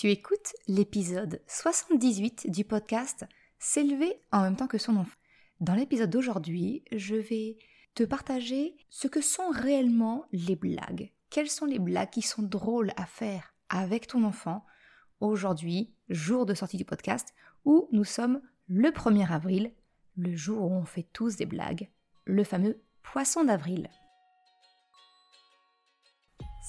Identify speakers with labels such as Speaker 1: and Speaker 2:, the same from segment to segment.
Speaker 1: Tu écoutes l'épisode 78 du podcast S'élever en même temps que son enfant. Dans l'épisode d'aujourd'hui, je vais te partager ce que sont réellement les blagues. Quelles sont les blagues qui sont drôles à faire avec ton enfant aujourd'hui, jour de sortie du podcast, où nous sommes le 1er avril, le jour où on fait tous des blagues, le fameux poisson d'avril.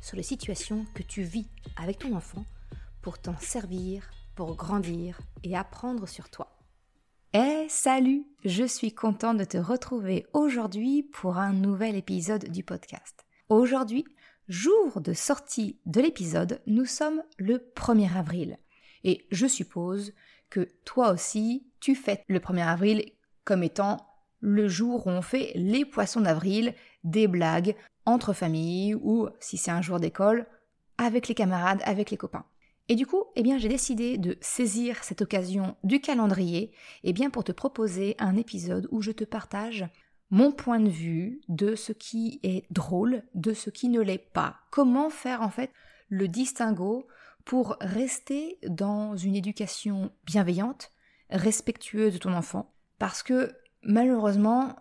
Speaker 1: sur les situations que tu vis avec ton enfant pour t'en servir, pour grandir et apprendre sur toi. Eh salut, je suis contente de te retrouver aujourd'hui pour un nouvel épisode du podcast. Aujourd'hui, jour de sortie de l'épisode, nous sommes le 1er avril. Et je suppose que toi aussi, tu fêtes le 1er avril comme étant le jour où on fait les poissons d'avril, des blagues entre familles ou, si c'est un jour d'école, avec les camarades, avec les copains. Et du coup, eh bien, j'ai décidé de saisir cette occasion du calendrier, eh bien, pour te proposer un épisode où je te partage mon point de vue de ce qui est drôle, de ce qui ne l'est pas. Comment faire, en fait, le distinguo pour rester dans une éducation bienveillante, respectueuse de ton enfant? Parce que, malheureusement,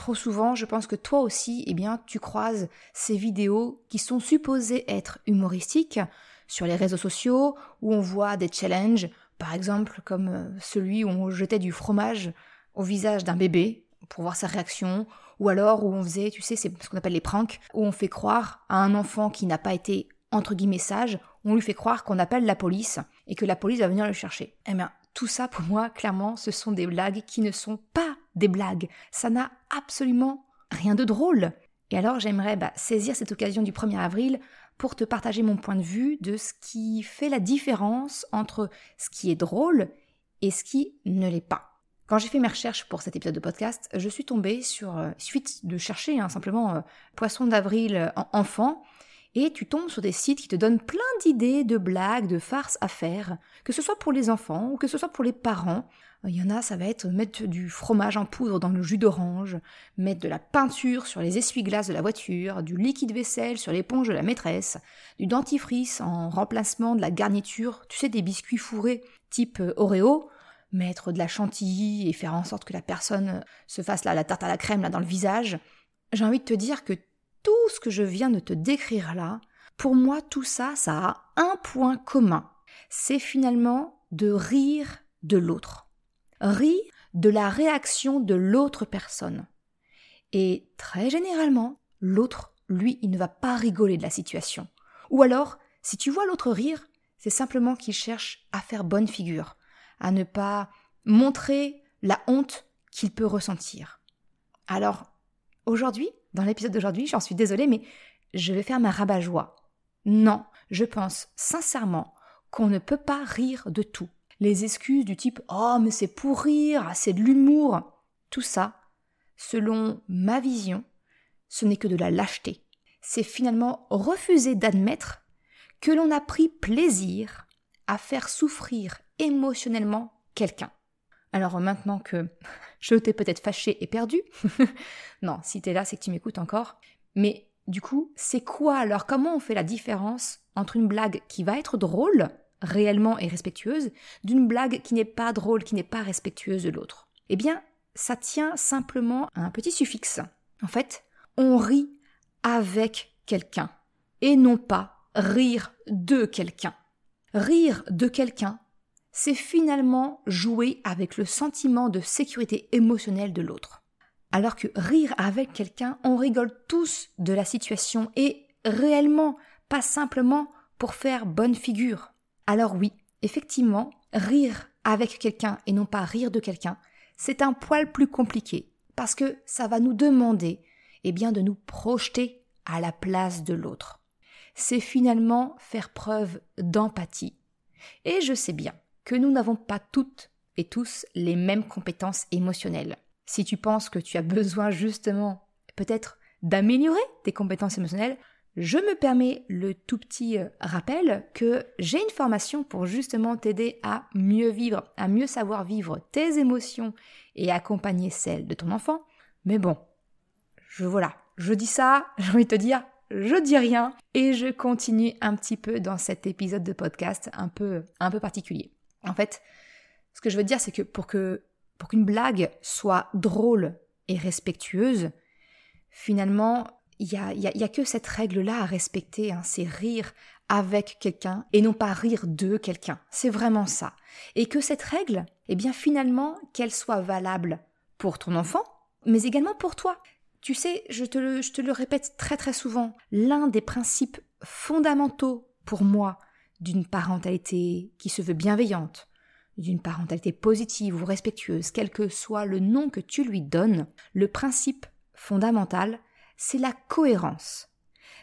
Speaker 1: Trop souvent, je pense que toi aussi, eh bien, tu croises ces vidéos qui sont supposées être humoristiques sur les réseaux sociaux où on voit des challenges, par exemple comme euh, celui où on jetait du fromage au visage d'un bébé pour voir sa réaction, ou alors où on faisait, tu sais, ce qu'on appelle les pranks, où on fait croire à un enfant qui n'a pas été entre guillemets sage, on lui fait croire qu'on appelle la police et que la police va venir le chercher. Eh bien, tout ça pour moi, clairement, ce sont des blagues qui ne sont pas des blagues. Ça n'a absolument rien de drôle. Et alors j'aimerais bah, saisir cette occasion du 1er avril pour te partager mon point de vue de ce qui fait la différence entre ce qui est drôle et ce qui ne l'est pas. Quand j'ai fait mes recherches pour cet épisode de podcast, je suis tombée sur, euh, suite de chercher hein, simplement euh, poisson d'avril en enfant, et tu tombes sur des sites qui te donnent plein d'idées, de blagues, de farces à faire, que ce soit pour les enfants ou que ce soit pour les parents. Il y en a, ça va être mettre du fromage en poudre dans le jus d'orange, mettre de la peinture sur les essuie-glaces de la voiture, du liquide vaisselle sur l'éponge de la maîtresse, du dentifrice en remplacement de la garniture, tu sais, des biscuits fourrés type euh, Oreo, mettre de la chantilly et faire en sorte que la personne se fasse la tarte à la crème là dans le visage. J'ai envie de te dire que tout ce que je viens de te décrire là, pour moi, tout ça, ça a un point commun. C'est finalement de rire de l'autre. Rire de la réaction de l'autre personne. Et très généralement, l'autre, lui, il ne va pas rigoler de la situation. Ou alors, si tu vois l'autre rire, c'est simplement qu'il cherche à faire bonne figure, à ne pas montrer la honte qu'il peut ressentir. Alors, Aujourd'hui, dans l'épisode d'aujourd'hui, j'en suis désolée, mais je vais faire ma rabat-joie. Non, je pense sincèrement qu'on ne peut pas rire de tout. Les excuses du type Oh, mais c'est pour rire, c'est de l'humour. Tout ça, selon ma vision, ce n'est que de la lâcheté. C'est finalement refuser d'admettre que l'on a pris plaisir à faire souffrir émotionnellement quelqu'un. Alors maintenant que je t'ai peut-être fâché et perdu, non, si t'es là, c'est que tu m'écoutes encore. Mais du coup, c'est quoi alors Comment on fait la différence entre une blague qui va être drôle, réellement et respectueuse, d'une blague qui n'est pas drôle, qui n'est pas respectueuse de l'autre? Eh bien, ça tient simplement à un petit suffixe. En fait, on rit avec quelqu'un et non pas rire de quelqu'un. Rire de quelqu'un, c'est finalement jouer avec le sentiment de sécurité émotionnelle de l'autre. Alors que rire avec quelqu'un, on rigole tous de la situation et réellement, pas simplement pour faire bonne figure. Alors oui, effectivement, rire avec quelqu'un et non pas rire de quelqu'un, c'est un poil plus compliqué parce que ça va nous demander eh bien de nous projeter à la place de l'autre. C'est finalement faire preuve d'empathie. Et je sais bien que nous n'avons pas toutes et tous les mêmes compétences émotionnelles. Si tu penses que tu as besoin justement peut-être d'améliorer tes compétences émotionnelles, je me permets le tout petit euh, rappel que j'ai une formation pour justement t'aider à mieux vivre, à mieux savoir vivre tes émotions et accompagner celles de ton enfant. Mais bon, je voilà, je dis ça, j'ai envie de te dire, je dis rien et je continue un petit peu dans cet épisode de podcast un peu un peu particulier. En fait, ce que je veux dire c'est que pour que pour qu'une blague soit drôle et respectueuse, finalement, il n'y a, y a, que cette règle-là à respecter, hein, c'est rire avec quelqu'un et non pas rire de quelqu'un. C'est vraiment ça. Et que cette règle, eh bien finalement, qu'elle soit valable pour ton enfant, mais également pour toi. Tu sais, je te le, je te le répète très très souvent, l'un des principes fondamentaux pour moi d'une parentalité qui se veut bienveillante, d'une parentalité positive ou respectueuse, quel que soit le nom que tu lui donnes, le principe fondamental, c'est la cohérence.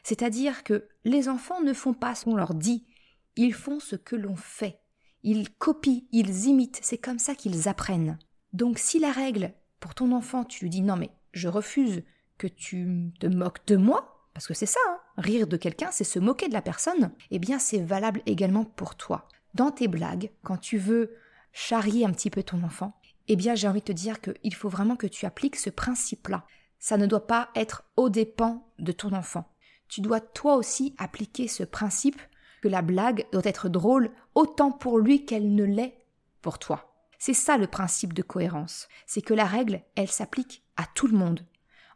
Speaker 1: C'est-à-dire que les enfants ne font pas ce qu'on leur dit, ils font ce que l'on fait. Ils copient, ils imitent, c'est comme ça qu'ils apprennent. Donc si la règle, pour ton enfant, tu lui dis non mais je refuse que tu te moques de moi, parce que c'est ça, hein, rire de quelqu'un, c'est se moquer de la personne, eh bien c'est valable également pour toi. Dans tes blagues, quand tu veux charrier un petit peu ton enfant, eh bien j'ai envie de te dire qu'il faut vraiment que tu appliques ce principe-là. Ça ne doit pas être au dépens de ton enfant. Tu dois toi aussi appliquer ce principe que la blague doit être drôle autant pour lui qu'elle ne l'est pour toi. C'est ça le principe de cohérence. C'est que la règle, elle s'applique à tout le monde,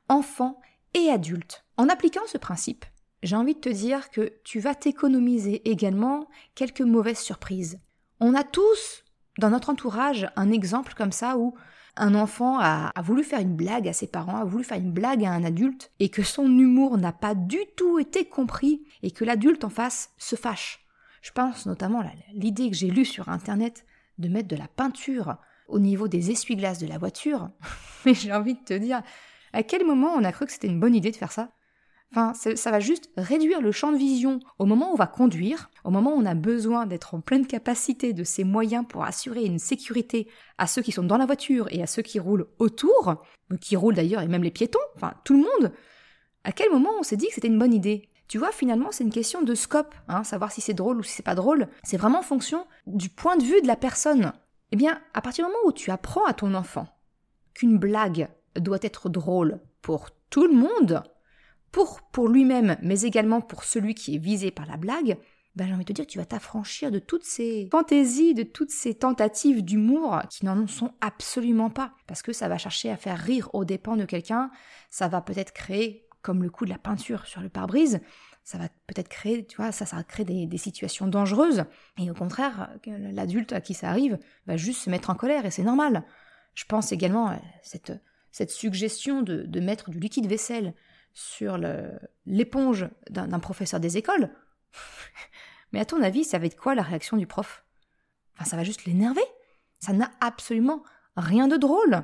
Speaker 1: enfant et adulte. En appliquant ce principe, j'ai envie de te dire que tu vas t'économiser également quelques mauvaises surprises. On a tous dans notre entourage un exemple comme ça où un enfant a, voulu faire une blague à ses parents, a voulu faire une blague à un adulte, et que son humour n'a pas du tout été compris, et que l'adulte en face se fâche. Je pense notamment à l'idée que j'ai lue sur Internet de mettre de la peinture au niveau des essuie-glaces de la voiture. Mais j'ai envie de te dire, à quel moment on a cru que c'était une bonne idée de faire ça? Enfin, ça va juste réduire le champ de vision au moment où on va conduire, au moment où on a besoin d'être en pleine capacité de ses moyens pour assurer une sécurité à ceux qui sont dans la voiture et à ceux qui roulent autour, qui roulent d'ailleurs et même les piétons, enfin tout le monde. À quel moment on s'est dit que c'était une bonne idée? Tu vois, finalement, c'est une question de scope, hein, savoir si c'est drôle ou si c'est pas drôle. C'est vraiment en fonction du point de vue de la personne. Eh bien, à partir du moment où tu apprends à ton enfant qu'une blague doit être drôle pour tout le monde, pour, lui-même, mais également pour celui qui est visé par la blague, ben j'ai envie de te dire tu vas t'affranchir de toutes ces fantaisies, de toutes ces tentatives d'humour qui n'en sont absolument pas. Parce que ça va chercher à faire rire aux dépens de quelqu'un, ça va peut-être créer, comme le coup de la peinture sur le pare-brise, ça va peut-être créer, tu vois, ça, ça va créer des, situations dangereuses. Et au contraire, l'adulte à qui ça arrive va juste se mettre en colère et c'est normal. Je pense également à cette, suggestion de mettre du liquide vaisselle sur l'éponge d'un professeur des écoles. Mais à ton avis, ça va être quoi la réaction du prof? Enfin, ça va juste l'énerver? Ça n'a absolument rien de drôle.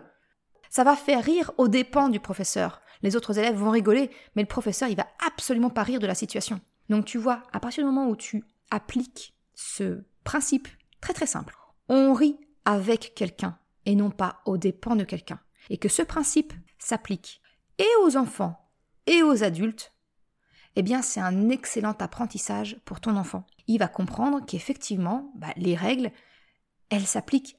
Speaker 1: Ça va faire rire aux dépens du professeur. Les autres élèves vont rigoler, mais le professeur, il va absolument pas rire de la situation. Donc tu vois, à partir du moment où tu appliques ce principe très très simple, on rit avec quelqu'un et non pas aux dépens de quelqu'un. Et que ce principe s'applique et aux enfants et aux adultes, eh bien c'est un excellent apprentissage pour ton enfant. Il va comprendre qu'effectivement, bah, les règles, elles s'appliquent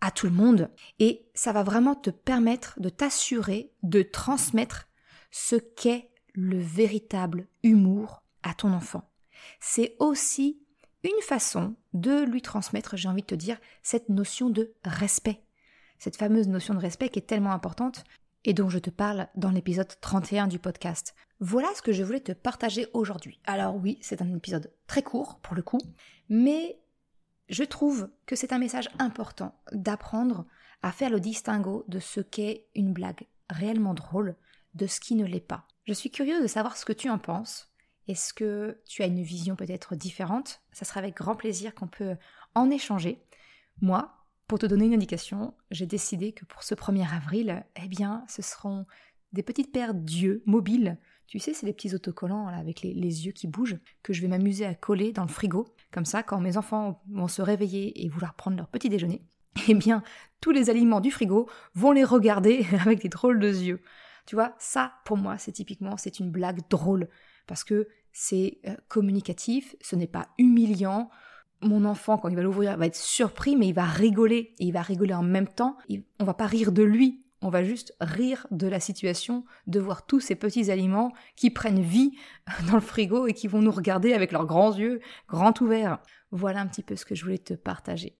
Speaker 1: à tout le monde et ça va vraiment te permettre de t'assurer de transmettre ce qu'est le véritable humour à ton enfant. C'est aussi une façon de lui transmettre, j'ai envie de te dire, cette notion de respect. Cette fameuse notion de respect qui est tellement importante et dont je te parle dans l'épisode 31 du podcast. Voilà ce que je voulais te partager aujourd'hui. Alors oui, c'est un épisode très court pour le coup, mais je trouve que c'est un message important d'apprendre à faire le distinguo de ce qu'est une blague réellement drôle de ce qui ne l'est pas. Je suis curieuse de savoir ce que tu en penses. Est-ce que tu as une vision peut-être différente? Ça sera avec grand plaisir qu'on peut en échanger. Moi, pour te donner une indication, j'ai décidé que pour ce 1er avril, eh bien, ce seront des petites paires d'yeux mobiles. Tu sais, c'est les petits autocollants avec les, yeux qui bougent que je vais m'amuser à coller dans le frigo. Comme ça, quand mes enfants vont se réveiller et vouloir prendre leur petit déjeuner, eh bien, tous les aliments du frigo vont les regarder avec des drôles de yeux. Tu vois, ça, pour moi, c'est typiquement, c'est une blague drôle, parce que c'est euh, communicatif, ce n'est pas humiliant. Mon enfant, quand il va l'ouvrir, va être surpris, mais il va rigoler, et il va rigoler en même temps. On va pas rire de lui, on va juste rire de la situation, de voir tous ces petits aliments qui prennent vie dans le frigo et qui vont nous regarder avec leurs grands yeux, grands ouverts. Voilà un petit peu ce que je voulais te partager.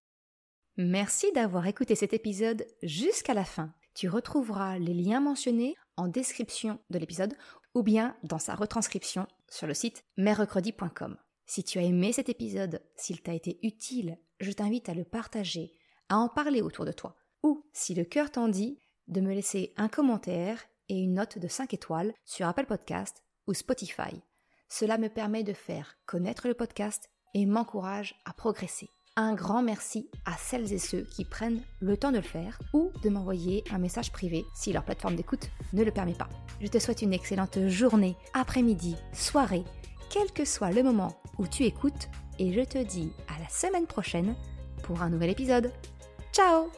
Speaker 1: Merci d'avoir écouté cet épisode jusqu'à la fin. Tu retrouveras les liens mentionnés en description de l'épisode ou bien dans sa retranscription sur le site mercredi.com. Si tu as aimé cet épisode, s'il t'a été utile, je t'invite à le partager, à en parler autour de toi. Ou, si le cœur t'en dit, de me laisser un commentaire et une note de 5 étoiles sur Apple Podcast ou Spotify. Cela me permet de faire connaître le podcast et m'encourage à progresser. Un grand merci à celles et ceux qui prennent le temps de le faire ou de m'envoyer un message privé si leur plateforme d'écoute ne le permet pas. Je te souhaite une excellente journée, après-midi, soirée, quel que soit le moment où tu écoutes et je te dis à la semaine prochaine pour un nouvel épisode. Ciao